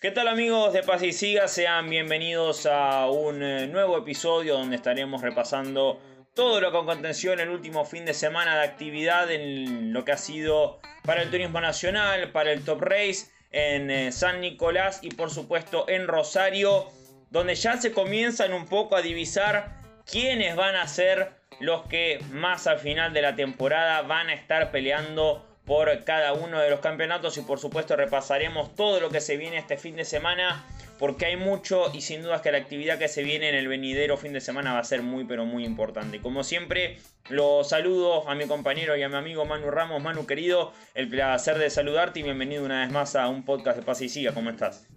¿Qué tal amigos de Paz y Siga? Sean bienvenidos a un eh, nuevo episodio donde estaremos repasando todo lo que aconteció en el último fin de semana de actividad en lo que ha sido para el turismo nacional, para el Top Race en eh, San Nicolás y por supuesto en Rosario, donde ya se comienzan un poco a divisar quiénes van a ser los que más al final de la temporada van a estar peleando por cada uno de los campeonatos y por supuesto repasaremos todo lo que se viene este fin de semana porque hay mucho y sin dudas que la actividad que se viene en el venidero fin de semana va a ser muy pero muy importante. Como siempre, los saludo a mi compañero y a mi amigo Manu Ramos. Manu querido, el placer de saludarte y bienvenido una vez más a un podcast de Paz y Siga. ¿Cómo estás?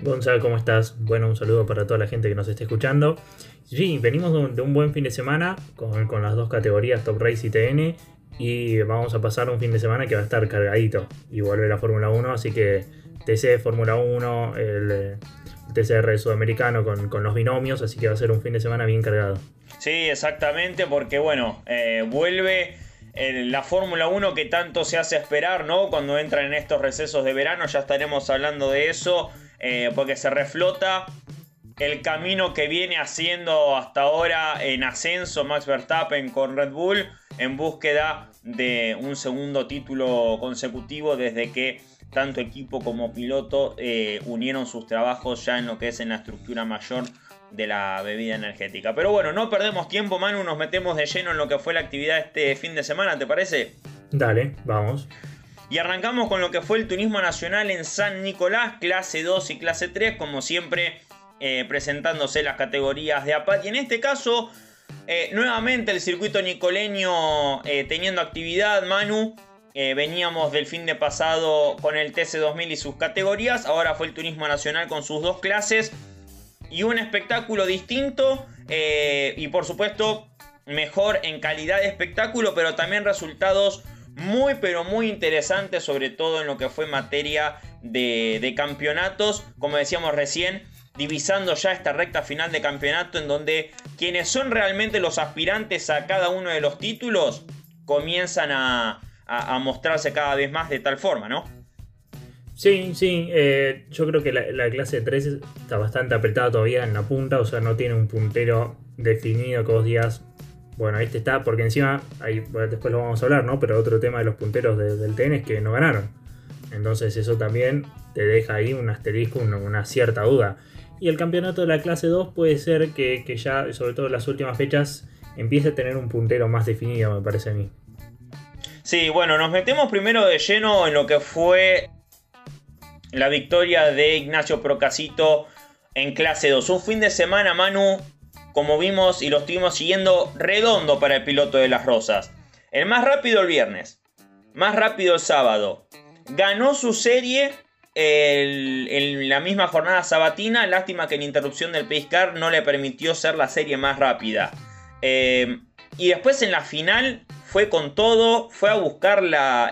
Gonzalo, ¿cómo estás? Bueno, un saludo para toda la gente que nos esté escuchando. Sí, venimos de un buen fin de semana con, con las dos categorías Top Race y TN y vamos a pasar un fin de semana que va a estar cargadito y vuelve la Fórmula 1, así que TC Fórmula 1, el, TCR sudamericano con, con, los binomios, así que va a ser un fin de semana bien cargado. Sí, exactamente, porque bueno, eh, vuelve eh, la Fórmula 1 que tanto se hace esperar, ¿no? Cuando entran en estos recesos de verano, ya estaremos hablando de eso, eh, porque se reflota el camino que viene haciendo hasta ahora en ascenso Max Verstappen con Red Bull en búsqueda de un segundo título consecutivo desde que tanto equipo como piloto eh, unieron sus trabajos ya en lo que es en la estructura mayor de la bebida energética. Pero bueno, no perdemos tiempo, Manu, nos metemos de lleno en lo que fue la actividad este fin de semana, ¿te parece? Dale, vamos. Y arrancamos con lo que fue el turismo nacional en San Nicolás, clase 2 y clase 3, como siempre eh, presentándose las categorías de APAT. Y en este caso, eh, nuevamente el circuito nicoleño eh, teniendo actividad, Manu. veníamos del fin de pasado con el TC2000 y sus categorías. Ahora fue el Turismo Nacional con sus dos clases. Y un espectáculo distinto. y por supuesto, mejor en calidad de espectáculo, pero también resultados muy pero muy interesantes, sobre todo en lo que fue materia de, de campeonatos. Como decíamos recién, divisando ya esta recta final de campeonato en donde quienes son realmente los aspirantes a cada uno de los títulos comienzan a, mostrarse cada vez más de tal forma, ¿no? Sí, sí, eh, yo creo que la, clase 3 está bastante apretada todavía en la punta, o sea, no tiene un puntero definido que vos digas, bueno, este está, porque encima, ahí, después lo vamos a hablar, ¿no? Pero otro tema de los punteros del TN es que no ganaron. Entonces eso también te deja ahí un asterisco, una cierta duda. Y el campeonato de la clase 2 puede ser que, ya, sobre todo en las últimas fechas, empiece a tener un puntero más definido, me parece a mí. Sí, bueno, nos metemos primero de lleno en lo que fue la victoria de Ignacio Procasito en clase 2. Un fin de semana, Manu, como vimos y lo estuvimos siguiendo, redondo para el piloto de las Rosas. El más rápido el viernes, más rápido el sábado. Ganó su serie en la misma jornada sabatina. Lástima que la interrupción del Pace no le permitió ser la serie más rápida. Eh, y después en la final fue con todo, fue a buscar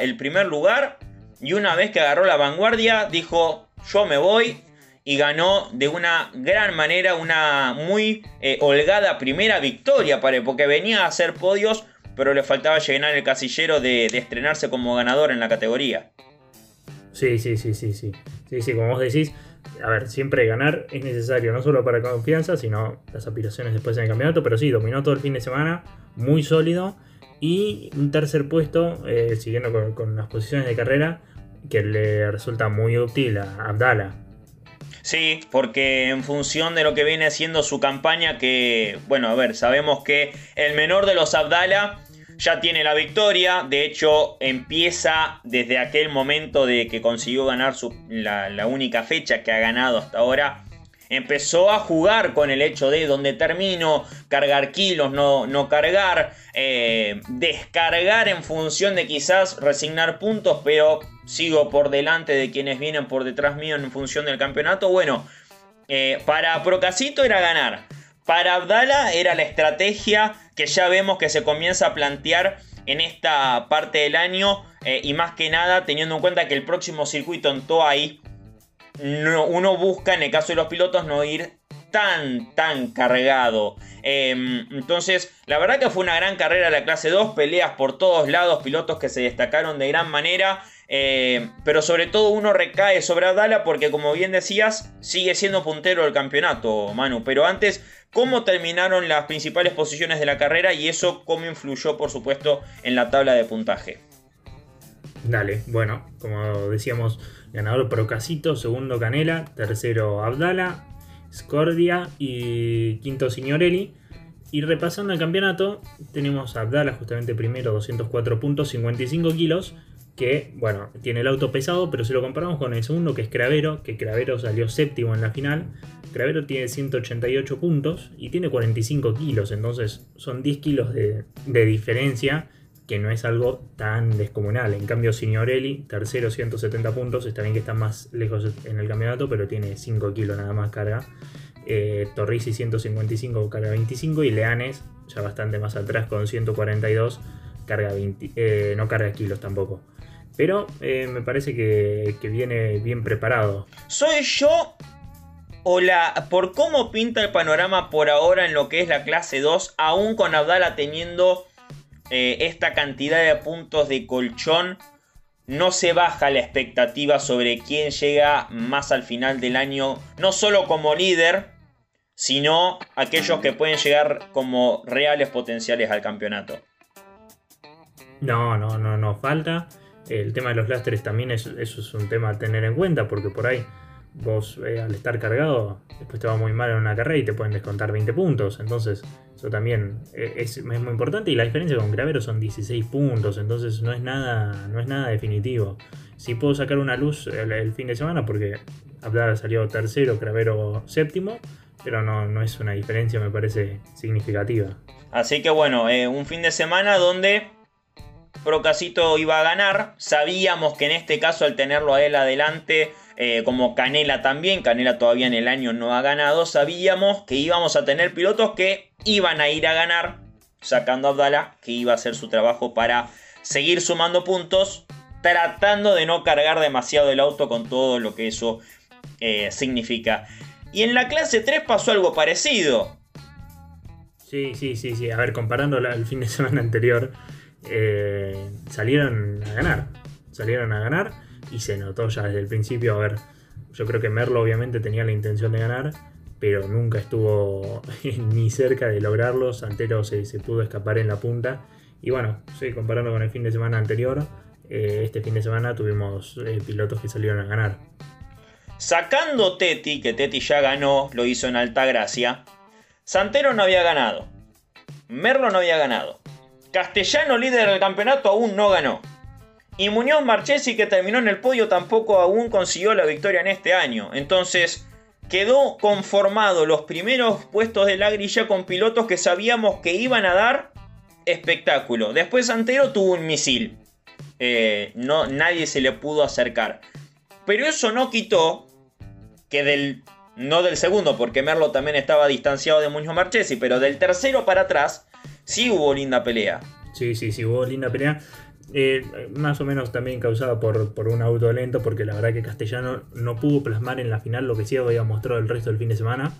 el primer lugar. Y una vez que agarró la vanguardia, dijo: Yo me voy. Y ganó de una gran manera, una muy eh, holgada primera victoria para porque venía a hacer podios, pero le faltaba llenar el casillero de estrenarse como ganador en la categoría. Sí, sí, sí, sí, sí. Sí, sí, como vos decís, a ver, siempre ganar es necesario, no solo para confianza, sino las aspiraciones después en el campeonato, pero sí, dominó todo el fin de semana, muy sólido. Y un tercer puesto, eh, siguiendo con, las posiciones de carrera, que le resulta muy útil a Abdala. Sí, porque en función de lo que viene siendo su campaña, que, bueno, a ver, sabemos que el menor de los Abdala ya tiene la victoria, de hecho empieza desde aquel momento de que consiguió ganar la, única fecha que ha ganado hasta ahora, empezó a jugar con el hecho de donde termino, cargar kilos, no, no cargar, eh, descargar en función de quizás resignar puntos, pero sigo por delante de quienes vienen por detrás mío en función del campeonato. Bueno, eh, para Procasito era ganar. Para Abdala era la estrategia que ya vemos que se comienza a plantear en esta parte del año eh, y más que nada teniendo en cuenta que el próximo circuito en Toay uno busca en el caso de los pilotos no ir tan, tan cargado. Em, entonces, la verdad que fue una gran carrera la clase 2, peleas por todos lados, pilotos que se destacaron de gran manera. Eh, pero sobre todo uno recae sobre Abdala porque como bien decías, sigue siendo puntero del campeonato, Manu. Pero antes, ¿cómo terminaron las principales posiciones de la carrera y eso cómo influyó, por supuesto, en la tabla de puntaje? Dale, bueno, como decíamos, ganador Procasito, segundo Canela, tercero Abdala, Scordia y quinto Signorelli. Y repasando el campeonato, tenemos Abdala justamente primero, 204 puntos, 55 kilos que, bueno, tiene el auto pesado, pero si lo comparamos con el segundo, que es Cravero, que Cravero salió séptimo en la final, Cravero tiene 188 puntos y tiene 45 kilos, entonces son 10 kilos de, diferencia, que no es algo tan descomunal. En cambio, Signorelli, tercero 170 puntos, está bien que está más lejos en el campeonato, pero tiene 5 kilos nada más carga. Eh, Torrisi 155 carga 25 y Leanes ya bastante más atrás con 142 carga 20, eh, no carga kilos tampoco. Pero eh, me parece que, viene bien preparado. ¿Soy yo o la, por cómo pinta el panorama por ahora en lo que es la clase 2, aún con Abdala teniendo eh, esta cantidad de puntos de colchón, no se baja la expectativa sobre quién llega más al final del año, no solo como líder, sino aquellos que pueden llegar como reales potenciales al campeonato. No, no, no, no falta. El tema de los lastres también es, eso es un tema a tener en cuenta, porque por ahí vos eh, al estar cargado, después te va muy mal en una carrera y te pueden descontar 20 puntos. Entonces, eso también eh, es, muy importante. Y la diferencia con Gravero son 16 puntos, entonces no es nada, no es nada definitivo. Si puedo sacar una luz el, fin de semana, porque Abdala salió tercero, Gravero séptimo, pero no, no es una diferencia, me parece significativa. Así que bueno, eh, un fin de semana donde Procasito iba a ganar. Sabíamos que en este caso, al tenerlo a él adelante, eh, como Canela también, Canela todavía en el año no ha ganado, sabíamos que íbamos a tener pilotos que iban a ir a ganar, sacando a Abdala, que iba a hacer su trabajo para seguir sumando puntos, tratando de no cargar demasiado el auto con todo lo que eso eh, significa. Y en la clase 3 pasó algo parecido. Sí, sí, sí, sí. A ver, comparando al fin de semana anterior, eh, salieron a ganar. Salieron a ganar y se notó ya desde el principio. A ver, yo creo que Merlo obviamente tenía la intención de ganar, pero nunca estuvo ni cerca de lograrlo. Santero se, pudo escapar en la punta. Y bueno, sí, comparando con el fin de semana anterior, eh, este fin de semana tuvimos eh, pilotos que salieron a ganar. Sacando Teti, que Teti ya ganó, lo hizo en Alta Gracia. Santero no había ganado. Merlo no había ganado. Castellano, líder del campeonato, aún no ganó. Y Muñoz Marchesi, que terminó en el podio, tampoco aún consiguió la victoria en este año. Entonces, quedó conformado los primeros puestos de la grilla con pilotos que sabíamos que iban a dar espectáculo. Después Santero tuvo un misil. Eh, no, nadie se le pudo acercar. Pero eso no quitó que del. No del segundo, porque Merlo también estaba distanciado de Muñoz Marchesi, pero del tercero para atrás sí hubo linda pelea. Sí, sí, sí, hubo linda pelea. Eh, más o menos también causada por, por, un auto lento, porque la verdad que Castellano no pudo plasmar en la final lo que sí había mostrado el resto del fin de semana.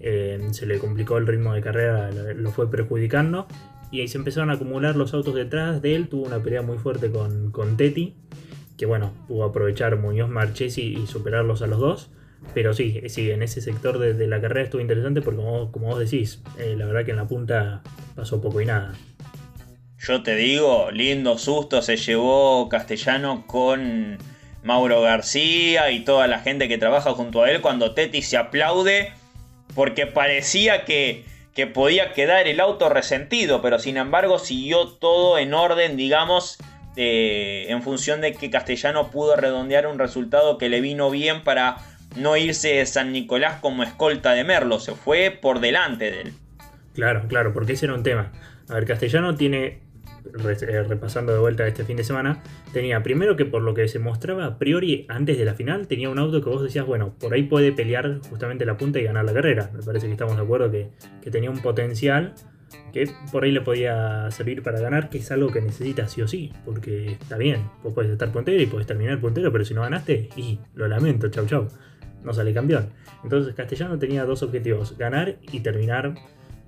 Eh, se le complicó el ritmo de carrera, lo fue perjudicando. Y ahí se empezaron a acumular los autos detrás de él. Tuvo una pelea muy fuerte con, con Teti, que bueno, pudo aprovechar Muñoz Marchesi y superarlos a los dos. Pero sí, sí, en ese sector de, la carrera estuvo interesante porque como, vos decís, eh, la verdad que en la punta pasó poco y nada. Yo te digo, lindo susto se llevó Castellano con Mauro García y toda la gente que trabaja junto a él cuando Teti se aplaude porque parecía que, que podía quedar el auto resentido, pero sin embargo siguió todo en orden, digamos, eh, en función de que Castellano pudo redondear un resultado que le vino bien para no irse San Nicolás como escolta de Merlo, se fue por delante de él. Claro, claro, porque ese era un tema. A ver, Castellano tiene, eh, repasando de vuelta este fin de semana, tenía primero que por lo que se mostraba a priori antes de la final, tenía un auto que vos decías, bueno, por ahí puede pelear justamente la punta y ganar la carrera. Me parece que estamos de acuerdo que, que tenía un potencial que por ahí le podía servir para ganar, que es algo que necesitas sí o sí, porque está bien, vos puedes estar puntero y puedes terminar puntero, pero si no ganaste, y lo lamento, chau chau no sale campeón. Entonces Castellano tenía dos objetivos, ganar y terminar,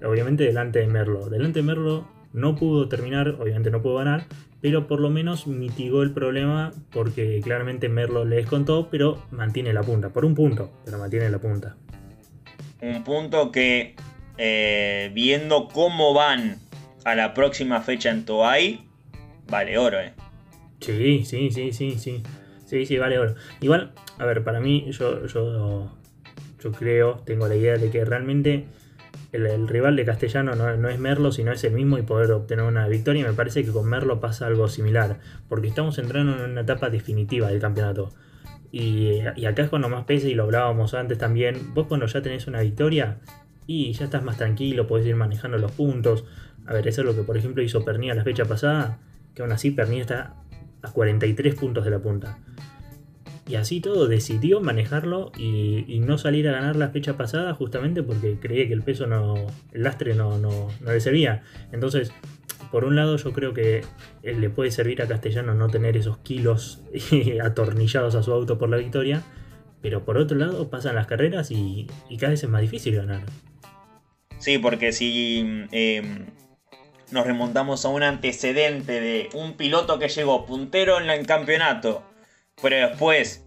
obviamente, delante de Merlo. Delante de Merlo no pudo terminar, obviamente no pudo ganar, pero por lo menos mitigó el problema porque claramente Merlo le descontó, pero mantiene la punta, por un punto, pero mantiene la punta. Un punto que, eh, viendo cómo van a la próxima fecha en Toay, vale oro, ¿eh? Sí, sí, sí, sí, sí. Sí, sí, vale oro. Igual, a ver, para mí, yo, yo, yo creo, tengo la idea de que realmente el, rival de Castellano no, es Merlo, sino es el mismo y poder obtener una victoria. Y me parece que con Merlo pasa algo similar, porque estamos entrando en una etapa definitiva del campeonato. Y, acá es cuando más pesa, y lo hablábamos antes también. Vos, cuando ya tenés una victoria y ya estás más tranquilo, podés ir manejando los puntos. A ver, eso es lo que, por ejemplo, hizo Pernilla la fecha pasada, que aún así Pernilla está a 43 puntos de la punta. Y así todo decidió manejarlo y, no salir a ganar la fecha pasada justamente porque creía que el peso no, el lastre no, no, le servía. Entonces, por un lado yo creo que le puede servir a Castellano no tener esos kilos atornillados a su auto por la victoria. Pero por otro lado pasan las carreras y, cada vez es más difícil ganar. Sí, porque si em, nos remontamos a un antecedente de un piloto que llegó puntero en el campeonato pero después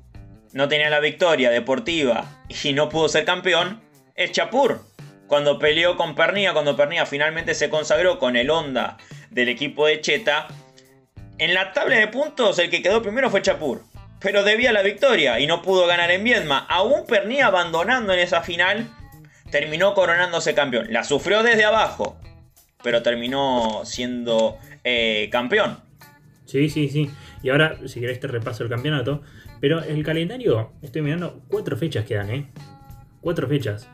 no tenía la victoria deportiva y no pudo ser campeón, es Chapur. Cuando peleó con Pernilla, cuando Pernilla finalmente se consagró con el Honda del equipo de Cheta, en la tabla de puntos el que quedó primero fue Chapur. Pero debía la victoria y no pudo ganar en Viedma. Aún Pernilla abandonando en esa final, terminó coronándose campeón. La sufrió desde abajo, pero terminó siendo eh, campeón. Sí, sí, sí. Y ahora, si querés, te repaso el campeonato. Pero el calendario, estoy mirando, cuatro fechas quedan, ¿eh? Cuatro fechas.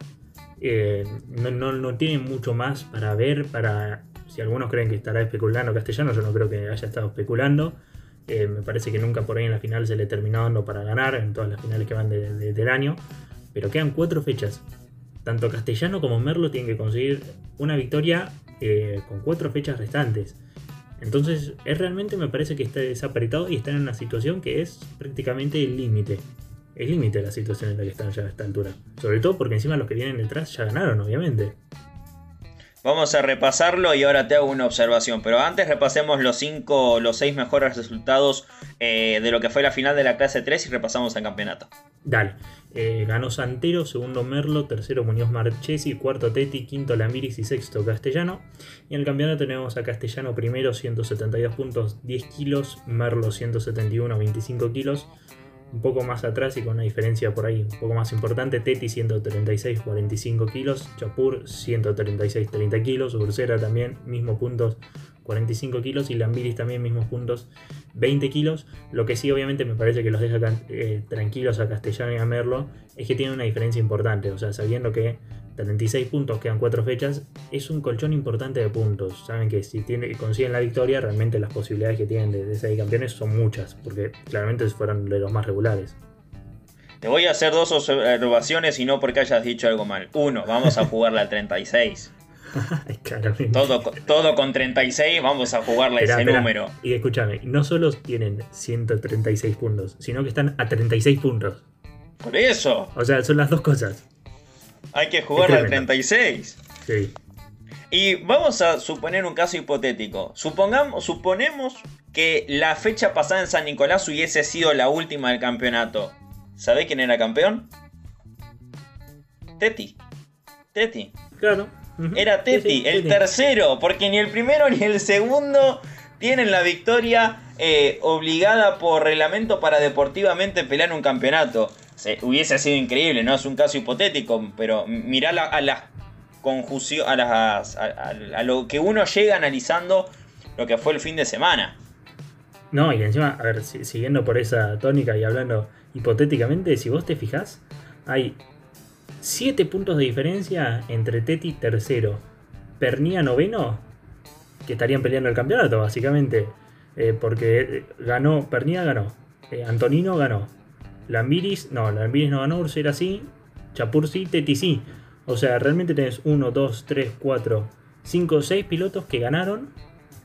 Eh, no, no, tienen mucho más para ver, para... Si algunos creen que estará especulando castellano, yo no creo que haya estado especulando. Eh, me parece que nunca por ahí en la final se le terminó dando para ganar, en todas las finales que van del año. Pero quedan cuatro fechas. Tanto Castellano como Merlo tienen que conseguir una victoria eh, con cuatro fechas restantes. Entonces, es realmente me parece que está desapretado y está en una situación que es prácticamente el límite. El límite de la situación en la que están ya a esta altura. Sobre todo porque encima los que vienen detrás ya ganaron, obviamente. Vamos a repasarlo y ahora te hago una observación. Pero antes repasemos los cinco, los seis mejores resultados eh, de lo que fue la final de la clase 3 y repasamos el campeonato. Dale. Eh, ganó Santero, segundo Merlo, tercero Muñoz Marchesi, cuarto Teti, quinto Lamiris y sexto Castellano. Y en el campeonato tenemos a Castellano primero, 172 puntos, 10 kilos, Merlo 171, 25 kilos. Un poco más atrás y con una diferencia por ahí un poco más importante, Teti 136, 45 kilos, Chapur 136, 30 kilos, Ursera también, mismo puntos, 45 kilos y Lambiris también mismos puntos 20 kilos. Lo que sí obviamente me parece que los deja eh, tranquilos a Castellano y a Merlo es que tiene una diferencia importante. O sea, sabiendo que 36 puntos quedan 4 fechas, es un colchón importante de puntos. Saben que si tiene, consiguen la victoria, realmente las posibilidades que tienen de, ser campeones son muchas, porque claramente fueron de los más regulares. Te voy a hacer dos observaciones y no porque hayas dicho algo mal. Uno, vamos a jugarla al 36. todo, todo con 36, vamos a jugarle ese número. Y escúchame, no solo tienen 136 puntos, sino que están a 36 puntos. Por eso. O sea, son las dos cosas. Hay que jugarle al 36. Sí. Y vamos a suponer un caso hipotético. Supongamos, suponemos que la fecha pasada en San Nicolás hubiese sido la última del campeonato. ¿Sabés quién era campeón? Teti. Teti. Claro. Era Teti, el tercero, porque ni el primero ni el segundo tienen la victoria eh, obligada por reglamento para deportivamente pelear un campeonato. hubiese sido increíble, ¿no? Es un caso hipotético, pero mirá a las conjunción, a, las, a, lo que uno llega analizando lo que fue el fin de semana. No, y encima, a ver, siguiendo por esa tónica y hablando hipotéticamente, si vos te fijás, hay 7 puntos de diferencia entre Teti tercero, Pernía noveno, que estarían peleando el campeonato, básicamente. Eh, porque ganó, Pernía ganó, eh, Antonino ganó, Lambiris, no, Lambiris no ganó, Ursera sí, Chapur sí, Teti sí. O sea, realmente tenés 1, 2, 3, 4, 5, 6 pilotos que ganaron,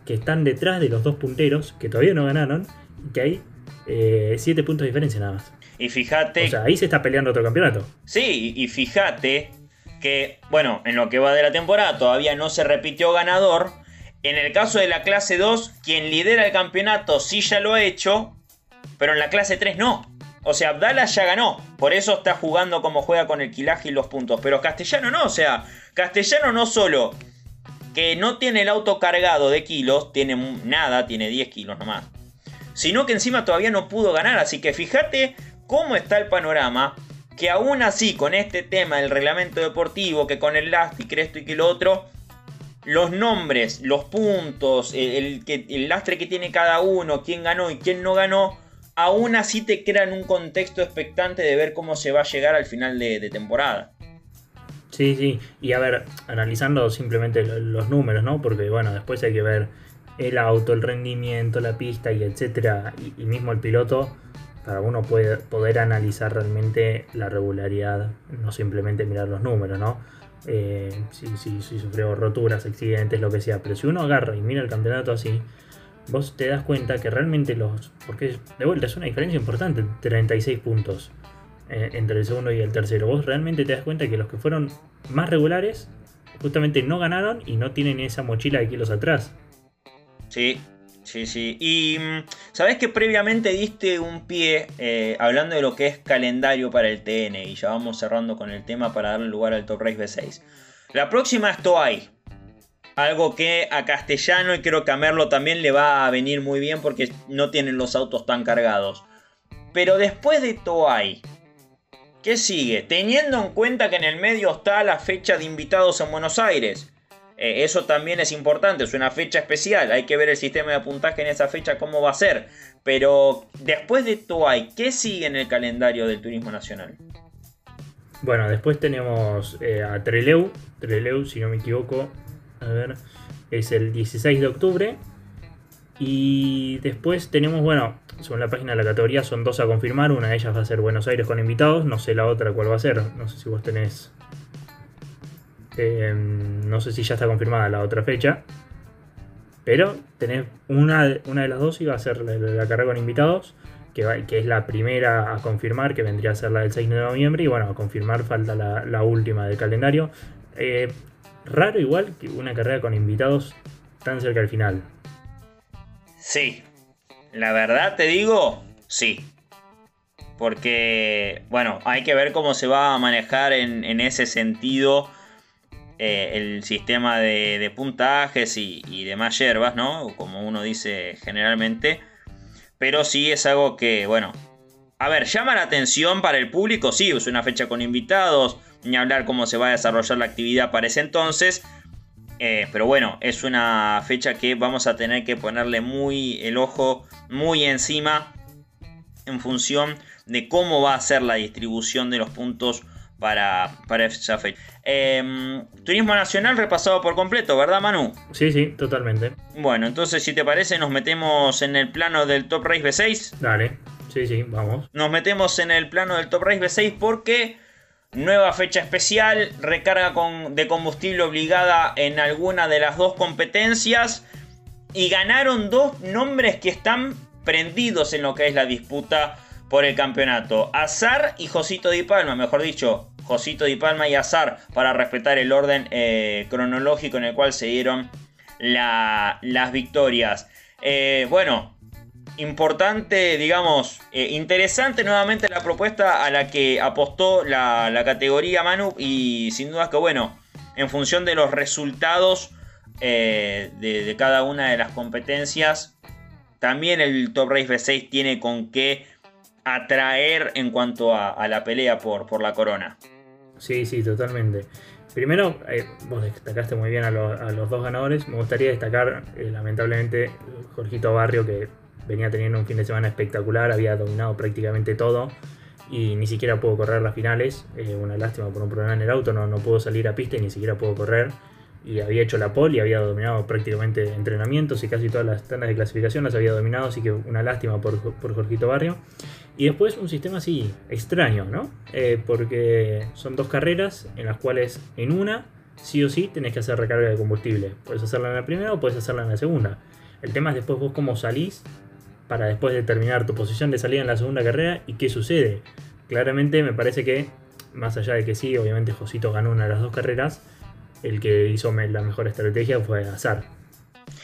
que están detrás de los dos punteros, que todavía no ganaron, y que hay 7 eh, puntos de diferencia nada más. Y fíjate. O sea, ahí se está peleando otro campeonato. Sí, y fíjate que, bueno, en lo que va de la temporada todavía no se repitió ganador. En el caso de la clase 2, quien lidera el campeonato sí ya lo ha hecho, pero en la clase 3 no. O sea, Abdala ya ganó, por eso está jugando como juega con el quilaje y los puntos. Pero Castellano no, o sea, Castellano no solo que no tiene el auto cargado de kilos, tiene nada, tiene 10 kilos nomás. Sino que encima todavía no pudo ganar, así que fíjate cómo está el panorama. Que aún así, con este tema del reglamento deportivo, que con el lastre, esto y que lo otro, los nombres, los puntos, el, el lastre que tiene cada uno, quién ganó y quién no ganó, aún así te crean un contexto expectante de ver cómo se va a llegar al final de, temporada. Sí, sí, y a ver, analizando simplemente los números, ¿no? Porque bueno, después hay que ver el auto, el rendimiento, la pista y etcétera, y, mismo el piloto, para uno puede, poder analizar realmente la regularidad, no simplemente mirar los números, ¿no? Eh, si, si, si sufrió roturas, accidentes, lo que sea, pero si uno agarra y mira el campeonato así, vos te das cuenta que realmente los. Porque de vuelta es una diferencia importante, 36 puntos eh, entre el segundo y el tercero. Vos realmente te das cuenta que los que fueron más regulares justamente no ganaron y no tienen esa mochila de kilos atrás. Sí, sí, sí. Y mm, sabes que previamente diste un pie eh, hablando de lo que es calendario para el TN y ya vamos cerrando con el tema para darle lugar al Top Race B6. La próxima es Toay. Algo que a Castellano y creo que a Merlo también le va a venir muy bien porque no tienen los autos tan cargados. Pero después de Toay, ¿qué sigue? Teniendo en cuenta que en el medio está la fecha de invitados en Buenos Aires. Eh, eso también es importante, es una fecha especial. Hay que ver el sistema de puntaje en esa fecha, cómo va a ser. Pero después de Toay, ¿qué sigue en el calendario del Turismo Nacional? Bueno, después tenemos eh, a Treleu. Treleu, si no me equivoco, a ver, es el 16 de octubre. Y después tenemos, bueno, según la página de la categoría, son dos a confirmar. Una de ellas va a ser Buenos Aires con invitados. No sé la otra cuál va a ser. No sé si vos tenés. Em, no sé si ya está confirmada la otra fecha. Pero tenés una, una de las dos y va a ser la, carrera con invitados. Que, que, es la primera a confirmar, que vendría a ser la del 6 de noviembre. Y bueno, a confirmar falta la, la última del calendario. Eh, Raro igual que una carrera con invitados tan cerca al final. Sí, la verdad te digo, sí. Porque, bueno, hay que ver cómo se va a manejar en, ese sentido eh, el sistema de, puntajes y, demás hierbas, ¿no? Como uno dice generalmente. Pero sí es algo que, bueno, a ver, llama la atención para el público, sí, es una fecha con invitados, ni hablar cómo se va a desarrollar la actividad para ese entonces. Eh, pero bueno, es una fecha que vamos a tener que ponerle muy el ojo muy encima en función de cómo va a ser la distribución de los puntos para, para esa fecha. Em, turismo Nacional repasado por completo, ¿verdad Manu? Sí, sí, totalmente. Bueno, entonces si te parece nos metemos en el plano del Top Race B6. Dale, sí, sí, vamos. Nos metemos en el plano del Top Race B6 porque Nueva fecha especial, recarga de combustible obligada en alguna de las dos competencias. Y ganaron dos nombres que están prendidos en lo que es la disputa por el campeonato. Azar y Josito Di Palma, mejor dicho, Josito Di Palma y Azar, para respetar el orden eh, cronológico en el cual se dieron las victorias. Eh, bueno, importante, digamos, eh, interesante nuevamente la propuesta a la que apostó la, categoría Manu y sin duda que bueno, en función de los resultados de, cada una de las competencias, también el Top Race V6 tiene con qué atraer en cuanto a, la pelea por, por, la corona. Sí, sí, totalmente. Primero, eh, vos destacaste muy bien a, los dos ganadores. Me gustaría destacar, lamentablemente, Jorgito Barrio, que venía teniendo un fin de semana espectacular, había dominado prácticamente todo y ni siquiera pudo correr las finales. Eh, una lástima por un problema en el auto, no, no pudo salir a pista y ni siquiera pudo correr. Y había hecho la pole y había dominado prácticamente entrenamientos y casi todas las tandas de clasificación las había dominado, así que una lástima por, por Jorgito Barrio. Y después un sistema así extraño, ¿no? Eh, porque son dos carreras en las cuales en una, sí o sí, tenés que hacer recarga de combustible. Puedes hacerla en la primera o puedes hacerla en la segunda. El tema es después vos cómo salís para después determinar tu posición de salida en la segunda carrera y qué sucede. Claramente me parece que, más allá de que sí, obviamente Josito ganó una de las dos carreras, el que hizo la mejor estrategia fue Azar.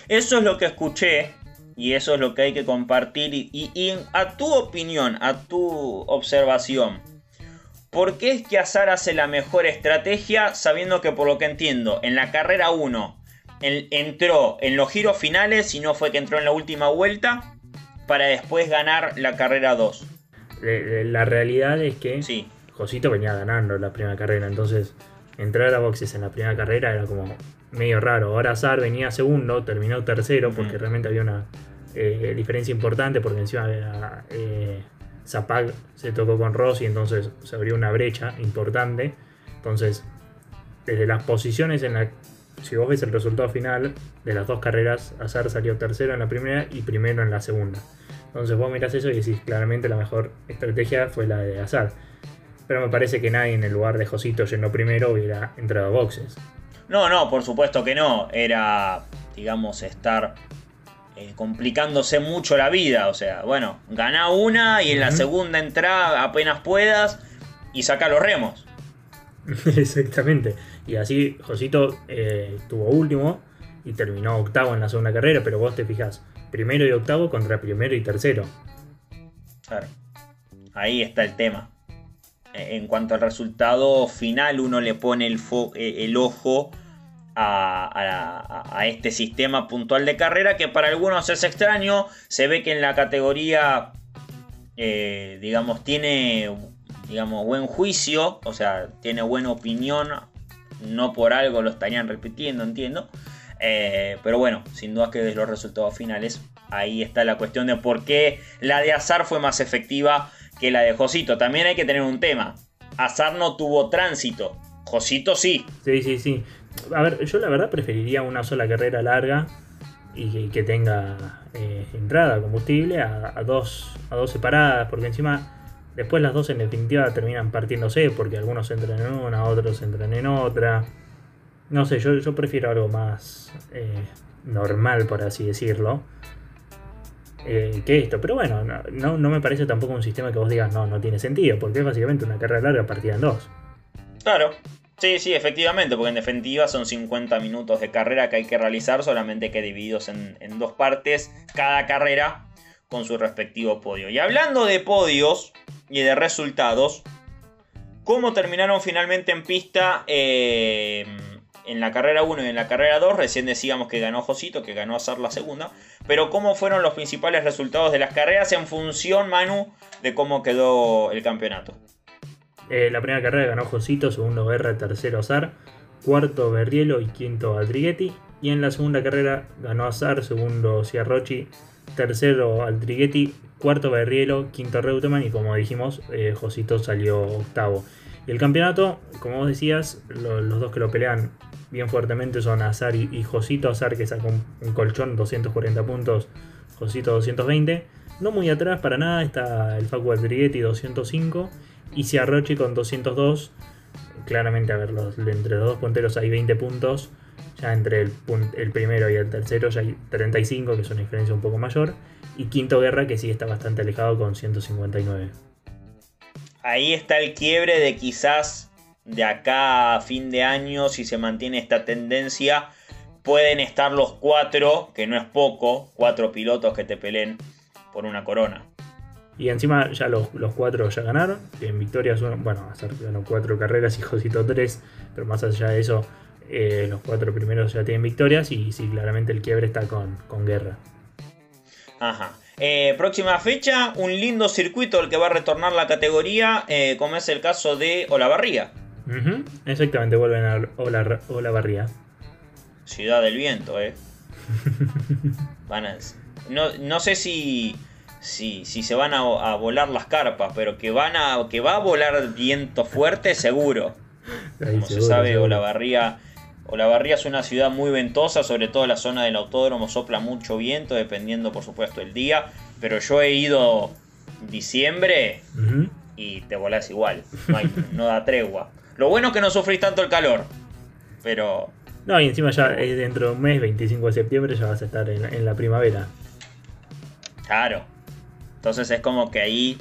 Eso es lo que escuché y eso es lo que hay que compartir. Y, a tu opinión, a tu observación, ¿por qué es que Azar hace la mejor estrategia sabiendo que por lo que entiendo, en la carrera 1 entró en los giros finales y no fue que entró en la última vuelta para después ganar la carrera 2? La realidad es que sí. Josito venía ganando la primera carrera, entonces entrar a boxes en la primera carrera era como medio raro. Ahora Azar venía segundo, terminó tercero porque realmente había una eh, diferencia importante porque encima era, eh, Zapag se tocó con Rossi, entonces se abrió una brecha importante. Entonces, desde las posiciones en la si vos ves el resultado final de las dos carreras, Azar salió tercero en la primera y primero en la segunda. Entonces vos mirás eso y decís, claramente la mejor estrategia fue la de Azar. Pero me parece que nadie en el lugar de Josito yendo primero hubiera entrado a boxes. No, no, por supuesto que no. Era, digamos, estar eh, complicándose mucho la vida. O sea, bueno, gana una y en la segunda entra apenas puedas y saca los remos. Exactamente. Y así Josito eh, tuvo último y terminó octavo en la segunda carrera, pero vos te fijas, primero y octavo contra primero y tercero. Claro. Ahí está el tema. Eh, en cuanto al resultado final, uno le pone el, eh, el ojo a, este sistema puntual de carrera que para algunos es extraño. Se ve que en la categoría, eh, digamos, tiene digamos, buen juicio, o sea, tiene buena opinión. No por algo lo estarían repitiendo, entiendo. pero bueno, sin duda que de los resultados finales, ahí está la cuestión de por qué la de Azar fue más efectiva que la de Josito. También hay que tener un tema. Azar no tuvo tránsito. Josito sí. Sí, sí, sí. A ver, yo la verdad preferiría una sola carrera larga y que, tenga eh, entrada, combustible, a, dos, a dos separadas, porque encima después las dos en definitiva terminan partiéndose, porque algunos entran en una, otros entran en otra. No sé, yo, prefiero algo más eh, normal, por así decirlo. Eh, que esto. Pero bueno, no, no, me parece tampoco un sistema que vos digas no, no tiene sentido, porque es básicamente una carrera larga partida en dos. Claro, sí, sí, efectivamente, porque en definitiva son 50 minutos de carrera que hay que realizar, solamente que divididos en, en dos partes, cada carrera con su respectivo podio. Y hablando de podios y de resultados, ¿cómo terminaron finalmente en pista? Eh, en la carrera 1 y en la carrera 2, recién decíamos que ganó Josito, que ganó a ser la segunda, pero cómo fueron los principales resultados de las carreras en función, Manu, de cómo quedó el campeonato. Eh, la primera carrera ganó Josito, segundo Guerra, tercero Azar, cuarto Berrielo y quinto Aldriguetti. Y en la segunda carrera ganó Azar, segundo Ciarrochi, tercero Aldriguetti, cuarto Berrielo, quinto Reutemann y como dijimos, eh, Josito salió octavo. Y el campeonato, como vos decías, los dos que lo pelean bien fuertemente son Azar y, Josito. Azar que sacó un, colchón, 240 puntos, Josito 220. No muy atrás para nada está el Facu Adrietti 205 y Ciarrochi con 202. Claramente, a ver, entre los dos punteros hay 20 puntos. Ya entre el, el, primero y el tercero ya hay 35, que es una diferencia un poco mayor. Y Quinto Guerra, que sí está bastante alejado con 159. Ahí está el quiebre de quizás de acá a fin de año, si se mantiene esta tendencia, pueden estar los cuatro, que no es poco, cuatro pilotos que te peleen por una corona. Y encima ya los, cuatro ya ganaron. En victorias, bueno, ganó cuatro carreras y Josito tres. Pero más allá de eso, eh, los cuatro primeros ya tienen victorias. Y sí, claramente el quiebre está con, con guerra. Ajá. Eh, próxima fecha, un lindo circuito el que va a retornar la categoría, eh, como es el caso de Olavarría. Exactamente, vuelven a Olavarría. Ciudad del viento, eh. no, sé si, si, si se van a, volar las carpas, pero que van a que va a volar viento fuerte, seguro. Como se sabe, Olavarría, Olavarría es una ciudad muy ventosa, sobre todo la zona del autódromo sopla mucho viento, dependiendo por supuesto el día. Pero yo he ido diciembre y te volás igual, no da tregua. Lo bueno es que no sufrís tanto el calor. Pero. No, y encima ya dentro de un mes, 25 de septiembre, ya vas a estar en, la primavera. Claro, Entonces es como que ahí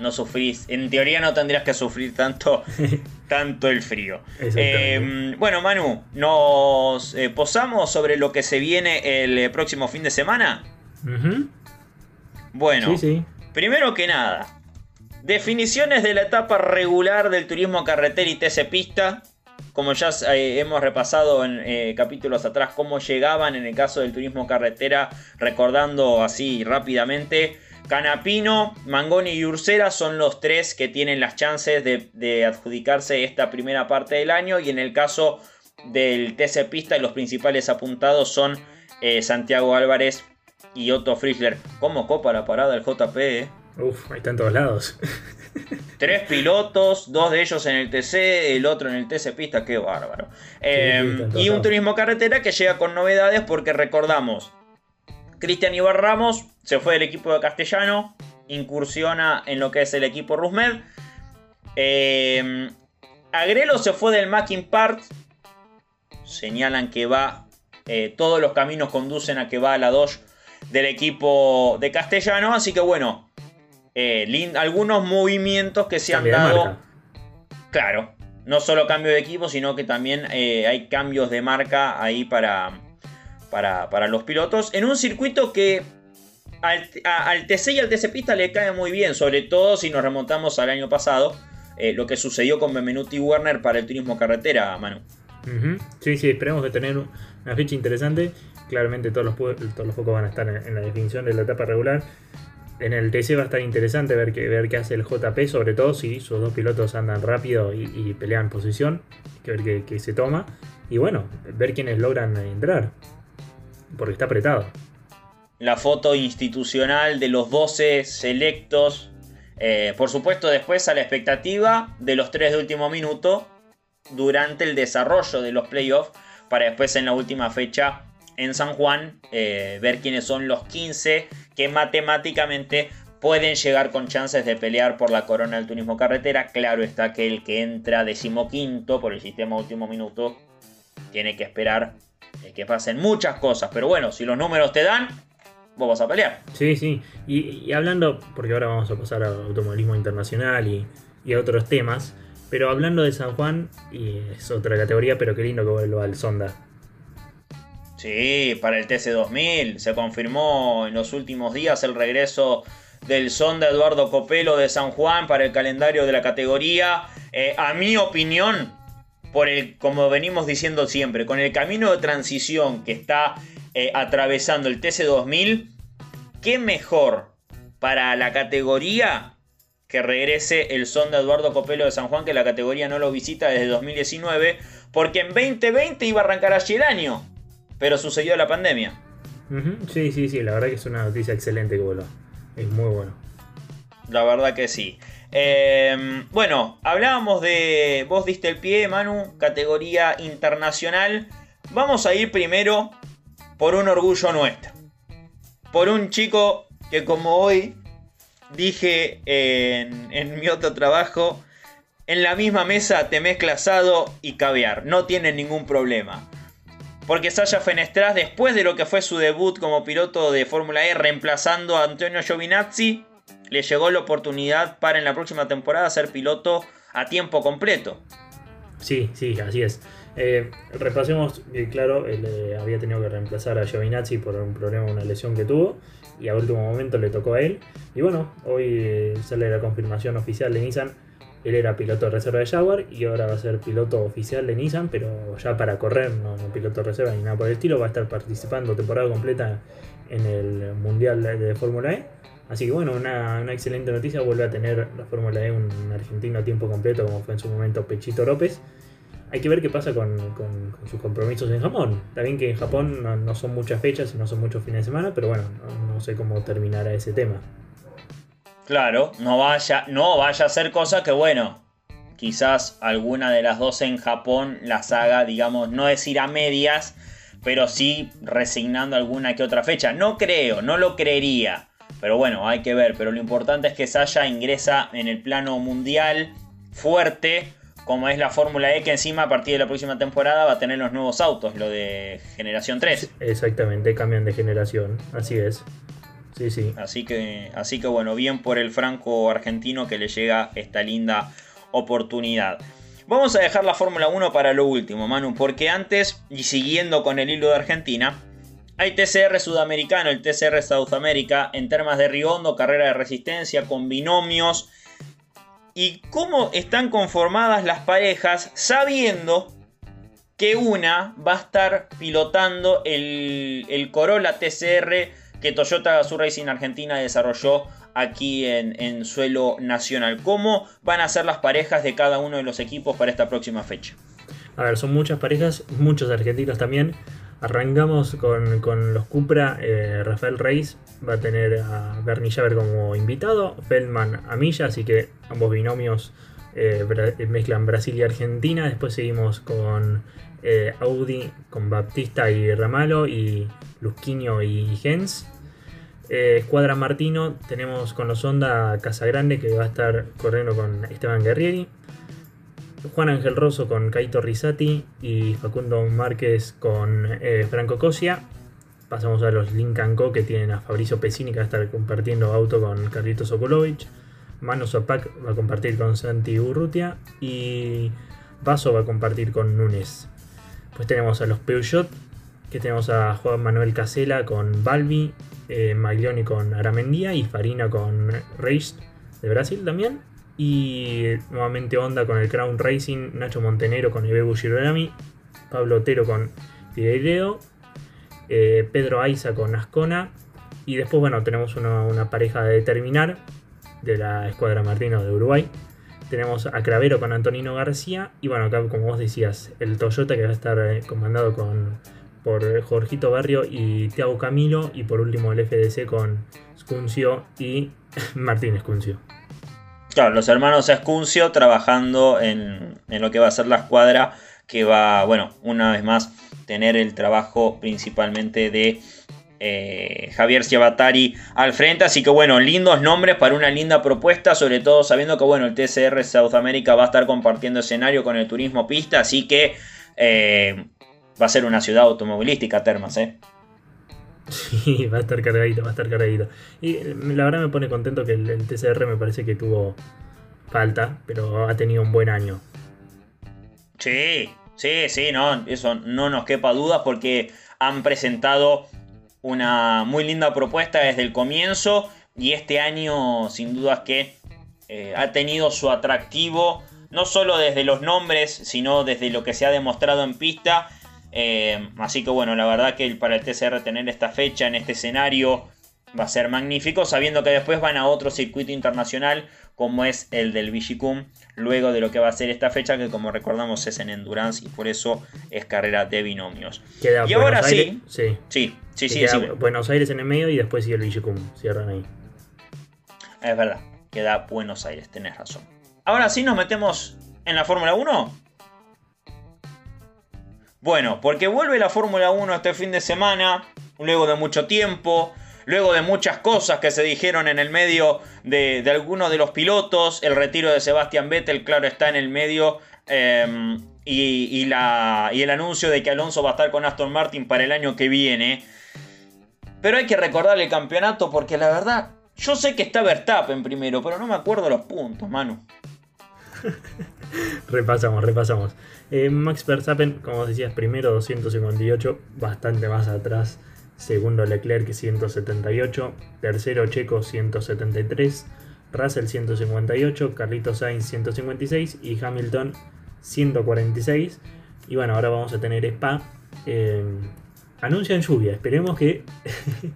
no sufrís. En teoría no tendrías que sufrir tanto, tanto el frío. Eh, bueno, Manu, ¿nos eh, posamos sobre lo que se viene el próximo fin de semana? Bueno, primero que nada, definiciones de la etapa regular del turismo carretera y TC Pista. Como ya eh, hemos repasado en capítulos atrás cómo llegaban en el caso del turismo carretera, recordando así rápidamente. Canapino, Mangoni y Ursera son los tres que tienen las chances de, adjudicarse esta primera parte del año. Y en el caso del TC Pista, los principales apuntados son eh, Santiago Álvarez y Otto Frischler. ¿Cómo copa la parada del JP? Eh? Uf, ahí están todos lados. Tres pilotos, dos de ellos en el TC, el otro en el TC Pista, qué bárbaro. Eh, y un turismo carretera que llega con novedades porque recordamos, Cristian Ibar Ramos se fue del equipo de Castellano, incursiona en lo que es el equipo Rusmed. Eh, Agrelo se fue del Macking Part. Señalan que va. Eh, todos los caminos conducen a que va a la 2 del equipo de Castellano. Así que bueno. Eh, algunos movimientos que se han dado. Claro. No solo cambio de equipo, sino que también hay cambios de marca ahí para, para, los pilotos en un circuito que al, TC y al TC Pista le cae muy bien, sobre todo si nos remontamos al año pasado, eh, lo que sucedió con Benvenuti Werner para el turismo carretera, Manu. Sí, sí, esperemos de tener una fecha interesante. Claramente todos los, todos los focos van a estar en, la definición de la etapa regular. En el TC va a estar interesante ver qué, ver qué hace el JP, sobre todo si sus dos pilotos andan rápido y, pelean posición, que ver qué se toma. Y bueno, ver quiénes logran entrar porque está apretado. La foto institucional de los 12 selectos. Eh, por supuesto, después a la expectativa de los tres de último minuto durante el desarrollo de los playoffs. Para después en la última fecha en San Juan eh, ver quiénes son los 15 que matemáticamente pueden llegar con chances de pelear por la corona del turismo carretera. Claro está que el que entra decimoquinto por el sistema último minuto tiene que esperar que pasen muchas cosas. Pero bueno, si los números te dan, vos vas a pelear. Sí, sí. Y, hablando, porque ahora vamos a pasar al automovilismo internacional y, a otros temas. Pero hablando de San Juan, y es otra categoría, pero qué lindo que vuelva al Sonda. Sí, para el TC2000 se confirmó en los últimos días el regreso del Sonda Eduardo Copelo de San Juan para el calendario de la categoría. Eh, a mi opinión, por el, como venimos diciendo siempre, con el camino de transición que está eh, atravesando el TC2000, ¿qué mejor para la categoría que regrese el son de Eduardo Copelo de San Juan, que la categoría no lo visita desde 2019, porque en 2020 iba a arrancar allí el año, pero sucedió la pandemia. Sí, sí, sí, la verdad que es una noticia excelente que voló. Es muy bueno. La verdad que sí. Em, bueno, hablábamos de. Vos diste el pie, Manu, categoría internacional. Vamos a ir primero por un orgullo nuestro. Por un chico que, como hoy dije en, mi otro trabajo, en la misma mesa te mezcla asado y caviar. No tiene ningún problema. Porque Sasha Fenestras, después de lo que fue su debut como piloto de Fórmula E, reemplazando a Antonio Giovinazzi, le llegó la oportunidad para en la próxima temporada ser piloto a tiempo completo. Sí, sí, así es. Eh, repasemos, claro, él eh, había tenido que reemplazar a Giovinazzi por un problema, una lesión que tuvo, y a último momento le tocó a él. Y bueno, hoy eh, sale la confirmación oficial de Nissan. Él era piloto de reserva de Jaguar y ahora va a ser piloto oficial de Nissan, pero ya para correr, no piloto de reserva ni nada por el estilo. Va a estar participando temporada completa en el Mundial de Fórmula E. Así que bueno, una, excelente noticia, vuelve a tener la Fórmula E un, argentino a tiempo completo como fue en su momento Pechito López. Hay que ver qué pasa con, sus compromisos en Japón. También que en Japón no, son muchas fechas y no son muchos fines de semana, pero bueno, no, sé cómo terminará ese tema. Claro, no vaya, no vaya a ser cosa que bueno, quizás alguna de las dos en Japón las haga, digamos, no decir a medias, pero sí resignando alguna que otra fecha. No creo, no lo creería. Pero bueno, hay que ver. Pero lo importante es que Saya ingresa en el plano mundial fuerte, como es la Fórmula E, que encima a partir de la próxima temporada va a tener los nuevos autos, lo de generación 3. Exactamente, cambian de generación, así es. Sí, sí. Así que, así que bueno, bien por el franco argentino que le llega esta linda oportunidad. Vamos a dejar la Fórmula 1 para lo último, Manu, porque antes, y siguiendo con el hilo de Argentina, hay TCR sudamericano, el TCR South America, en temas de riondo, carrera de resistencia, con binomios. Y cómo están conformadas las parejas, sabiendo que una va a estar pilotando el, el Corolla TCR que Toyota Gazoo Racing Argentina desarrolló aquí en, suelo nacional. ¿Cómo van a ser las parejas de cada uno de los equipos para esta próxima fecha? A ver, son muchas parejas, muchos argentinos también. Arrancamos con, los Cupra. Eh, Rafael Reis va a tener a Bernie Javer como invitado, Feldman a Milla, así que ambos binomios eh, mezclan Brasil y Argentina. Después seguimos con eh, Audi, con Baptista y Ramalo, y Lusquinho y Gens. Escuadra Martino tenemos con los Honda Casagrande que va a estar corriendo con Esteban Guerrieri. Juan Ángel Rosso con Kaito Risati y Facundo Márquez con eh, Franco Cosia. Pasamos a los Lincoln Co que tienen a Fabricio Pesini que va a estar compartiendo auto con Carlitos Sokolovich. Manu Sopac va a compartir con Santi Urrutia y Vaso va a compartir con Nunes. Pues tenemos a los Peugeot, que tenemos a Juan Manuel Casela con Balbi, eh, Maglioni con Aramendía y Farina con Race de Brasil también. Y nuevamente Honda con el Crown Racing, Nacho Montenero con Ibebu Girolami, Pablo Otero con Figueiredo, eh, Pedro Aiza con Ascona. Y después, bueno, tenemos una, pareja de terminar de la Escuadra Martino de Uruguay. Tenemos a Cravero con Antonino García. Y bueno, acá, como vos decías, el Toyota que va a estar eh, comandado con por Jorgito Barrio y Tiago Camilo. Y por último el FDC con Scuncio y Martín Scuncio. Claro, los hermanos Escuncio trabajando en, lo que va a ser la escuadra, que va, bueno, una vez más, tener el trabajo principalmente de eh, Javier Ciabatari al frente. Así que bueno, lindos nombres para una linda propuesta, sobre todo sabiendo que bueno, el TCR South America va a estar compartiendo escenario con el turismo pista, así que eh, va a ser una ciudad automovilística, Termas, ¿eh? Sí, va a estar cargadito, va a estar cargadito. Y eh, la verdad me pone contento que el, TCR me parece que tuvo falta, pero ha tenido un buen año. Sí, sí, sí, no, eso no nos quepa duda porque han presentado una muy linda propuesta desde el comienzo y este año sin duda que eh, ha tenido su atractivo no solo desde los nombres, sino desde lo que se ha demostrado en pista eh, así que bueno, la verdad que para el TCR tener esta fecha en este escenario va a ser magnífico, sabiendo que después van a otro circuito internacional como es el del Vigicum, luego de lo que va a ser esta fecha que como recordamos es en Endurance y por eso es carrera de binomios. y ahora sí, sí, sí, sí, sí, Buenos Aires en el medio y después sigue el Vigicum, cierran ahí. Es verdad, queda Buenos Aires, tenés razón. Ahora sí nos metemos en la Fórmula 1. Bueno, porque vuelve la Fórmula 1 este fin de semana, luego de mucho tiempo, luego de muchas cosas que se dijeron en el medio de, algunos de los pilotos, el retiro de Sebastian Vettel, claro, está en el medio, em, y, y el anuncio de que Alonso va a estar con Aston Martin para el año que viene. Pero hay que recordar el campeonato porque la verdad, yo sé que está Verstappen primero, pero no me acuerdo los puntos, Manu. repasamos, repasamos. Eh, Max Verstappen, como decías, primero 258, bastante más atrás. Segundo Leclerc 178. Tercero Checo 173. Russell 158. Carlitos Sainz 156. Y Hamilton 146. Y bueno, ahora vamos a tener Spa. Eh, anuncian lluvia. Esperemos que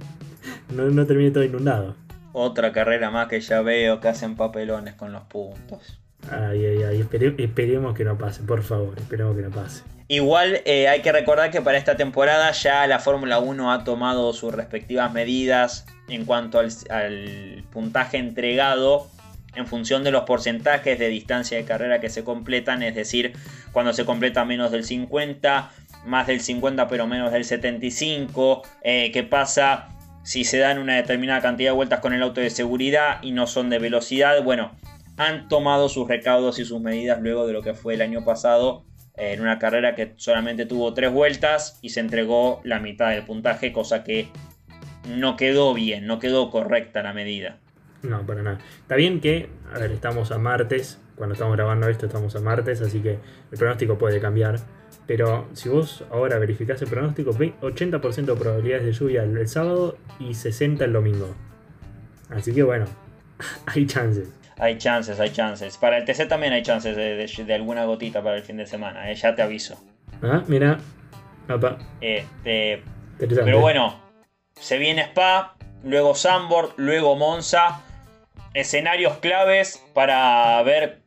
no, no termine todo inundado. Otra carrera más que ya veo que hacen papelones con los puntos. Ay, ay, ay, esperemos que no pase, por favor, esperemos que no pase. Igual eh, hay que recordar que para esta temporada ya la Fórmula 1 ha tomado sus respectivas medidas en cuanto al, puntaje entregado en función de los porcentajes de distancia de carrera que se completan, es decir, cuando se completa menos del 50, más del 50 pero menos del 75, eh, qué pasa si se dan una determinada cantidad de vueltas con el auto de seguridad y no son de velocidad, bueno, han tomado sus recaudos y sus medidas luego de lo que fue el año pasado en una carrera que solamente tuvo tres vueltas y se entregó la mitad del puntaje, cosa que no quedó bien, no quedó correcta la medida. No, para nada. Está bien que, a ver, estamos a martes, cuando estamos grabando esto estamos a martes, así que el pronóstico puede cambiar. Pero si vos ahora verificás el pronóstico, 80% de probabilidades de lluvia el, sábado y 60 el domingo. Así que bueno, hay chances. Hay chances, hay chances. Para el TC también hay chances de, alguna gotita para el fin de semana, eh, ya te aviso. Ah, mira. Este, pero bueno, se viene Spa, luego Sambor, luego Monza. Escenarios claves para ver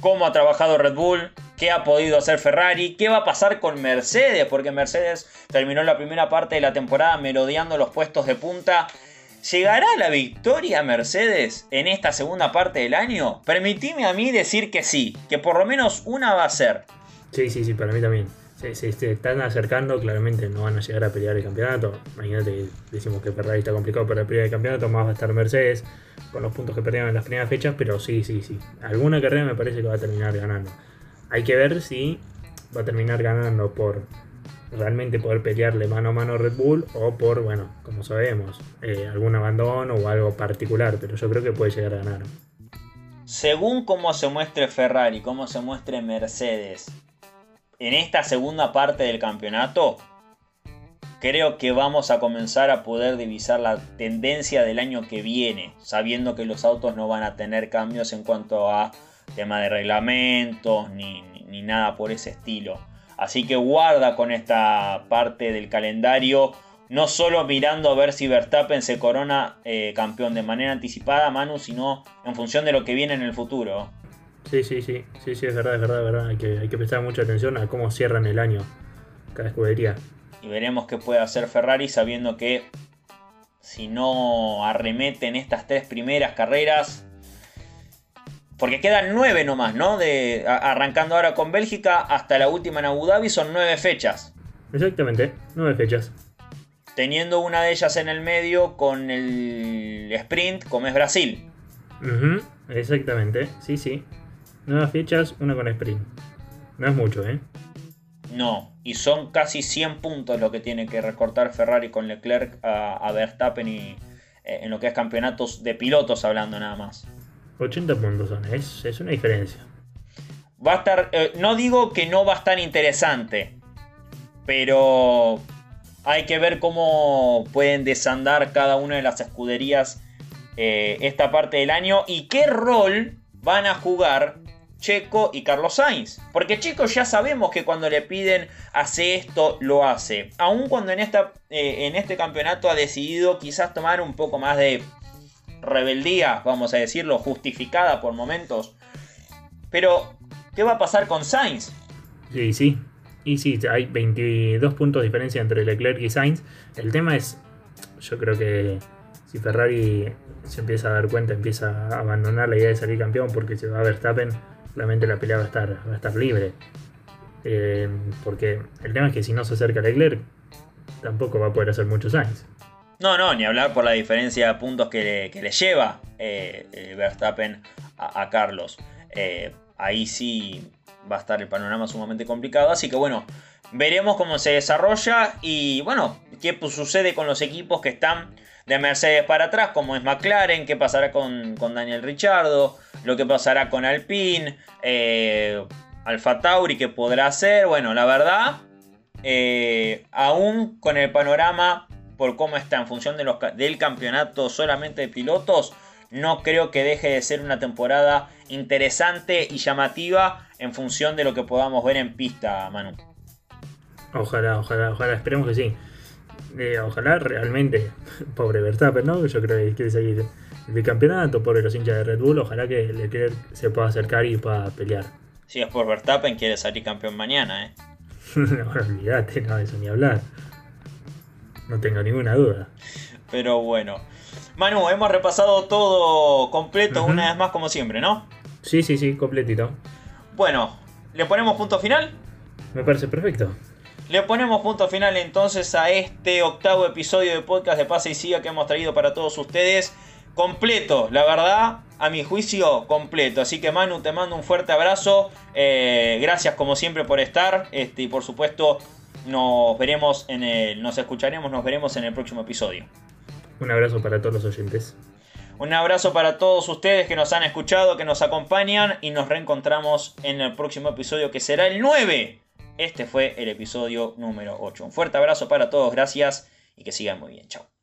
cómo ha trabajado Red Bull, qué ha podido hacer Ferrari, qué va a pasar con Mercedes, porque Mercedes terminó la primera parte de la temporada merodeando los puestos de punta. ¿Llegará la victoria Mercedes en esta segunda parte del año? Permitime a mí decir que sí, que por lo menos una va a ser. Sí, sí, sí, para mí también. Se, están acercando, claramente no van a llegar a pelear el campeonato. Imagínate decimos que Ferrari está complicado para pelear el campeonato, más va a estar Mercedes con los puntos que perdieron en las primeras fechas, pero sí, sí, sí. Alguna carrera me parece que va a terminar ganando. Hay que ver si va a terminar ganando por realmente poder pelearle mano a mano Red Bull o por, bueno, como sabemos, eh, algún abandono o algo particular, pero yo creo que puede llegar a ganar. Según cómo se muestre Ferrari, cómo se muestre Mercedes en esta segunda parte del campeonato, creo que vamos a comenzar a poder divisar la tendencia del año que viene, sabiendo que los autos no van a tener cambios en cuanto a tema de reglamentos ni, nada por ese estilo. Así que guarda con esta parte del calendario, no solo mirando a ver si Verstappen se corona eh, campeón de manera anticipada, Manu, sino en función de lo que viene en el futuro. Sí, sí, sí, sí, sí, es verdad, es verdad, es verdad. Hay que, hay que prestar mucha atención a cómo cierran el año cada escudería. Y veremos qué puede hacer Ferrari sabiendo que si no arremeten estas tres primeras carreras, porque quedan nueve nomás, ¿no? De, arrancando ahora con Bélgica hasta la última en Abu Dhabi son nueve fechas. Exactamente, nueve fechas. Teniendo una de ellas en el medio con el sprint, como es Brasil. exactamente, sí, sí. Nueve fechas, una con sprint. No es mucho, ¿eh? No, y son casi 100 puntos lo que tiene que recortar Ferrari con Leclerc a, Verstappen y eh, en lo que es campeonatos de pilotos hablando nada más. 80 puntos son, es, una diferencia. Va a estar, eh, no digo que no va a estar interesante, pero hay que ver cómo pueden desandar cada una de las escuderías eh, esta parte del año y qué rol van a jugar Checo y Carlos Sainz. Porque Checo ya sabemos que cuando le piden hace esto, lo hace. Aun cuando en, esta, eh, en este campeonato ha decidido quizás tomar un poco más de rebeldía, vamos a decirlo, justificada por momentos. Pero, ¿qué va a pasar con Sainz? Sí, sí. Y sí, hay 22 puntos de diferencia entre Leclerc y Sainz. El tema es, yo creo que si Ferrari se empieza a dar cuenta, empieza a abandonar la idea de salir campeón porque se va a Verstappen, realmente la pelea va a estar, va a estar libre. Eh, porque el tema es que si no se acerca Leclerc, tampoco va a poder hacer muchos Sainz. No, no, ni hablar por la diferencia de puntos que le, lleva eh, eh, Verstappen a, Carlos. Eh, ahí sí va a estar el panorama sumamente complicado. Así que bueno, veremos cómo se desarrolla y bueno, qué sucede con los equipos que están de Mercedes para atrás, como es McLaren, qué pasará con, Daniel Richardo, lo que pasará con Alpine, Alfa Tauri, qué podrá hacer. Bueno, la verdad, aún con el panorama por cómo está en función de los, del campeonato solamente de pilotos, no creo que deje de ser una temporada interesante y llamativa en función de lo que podamos ver en pista, Manu. Ojalá, ojalá, ojalá, esperemos que sí. Eh, ojalá realmente, pobre Verstappen, ¿no? Yo creo que quiere seguir el campeonato, pobre los hinchas de Red Bull, ojalá que Leclerc se pueda acercar y pueda pelear. Si es por Verstappen, quiere salir campeón mañana, ¿eh? no, olvídate, no, eso ni hablar. No tengo ninguna duda. Pero bueno. Manu, hemos repasado todo completo una vez más como siempre, ¿no? Sí, sí, sí, completito. Bueno, ¿le ponemos punto final? Me parece perfecto. Le ponemos punto final entonces a este octavo episodio de podcast de Pase y Siga que hemos traído para todos ustedes. Completo, la verdad, a mi juicio, completo. Así que Manu, te mando un fuerte abrazo. Eh, gracias como siempre por estar. Este, y por supuesto, nos veremos en el. Nos escucharemos, nos veremos en el próximo episodio. Un abrazo para todos los oyentes. Un abrazo para todos ustedes que nos han escuchado, que nos acompañan y nos reencontramos en el próximo episodio que será el 9. Este fue el episodio número 8. Un fuerte abrazo para todos, gracias y que sigan muy bien. Chao.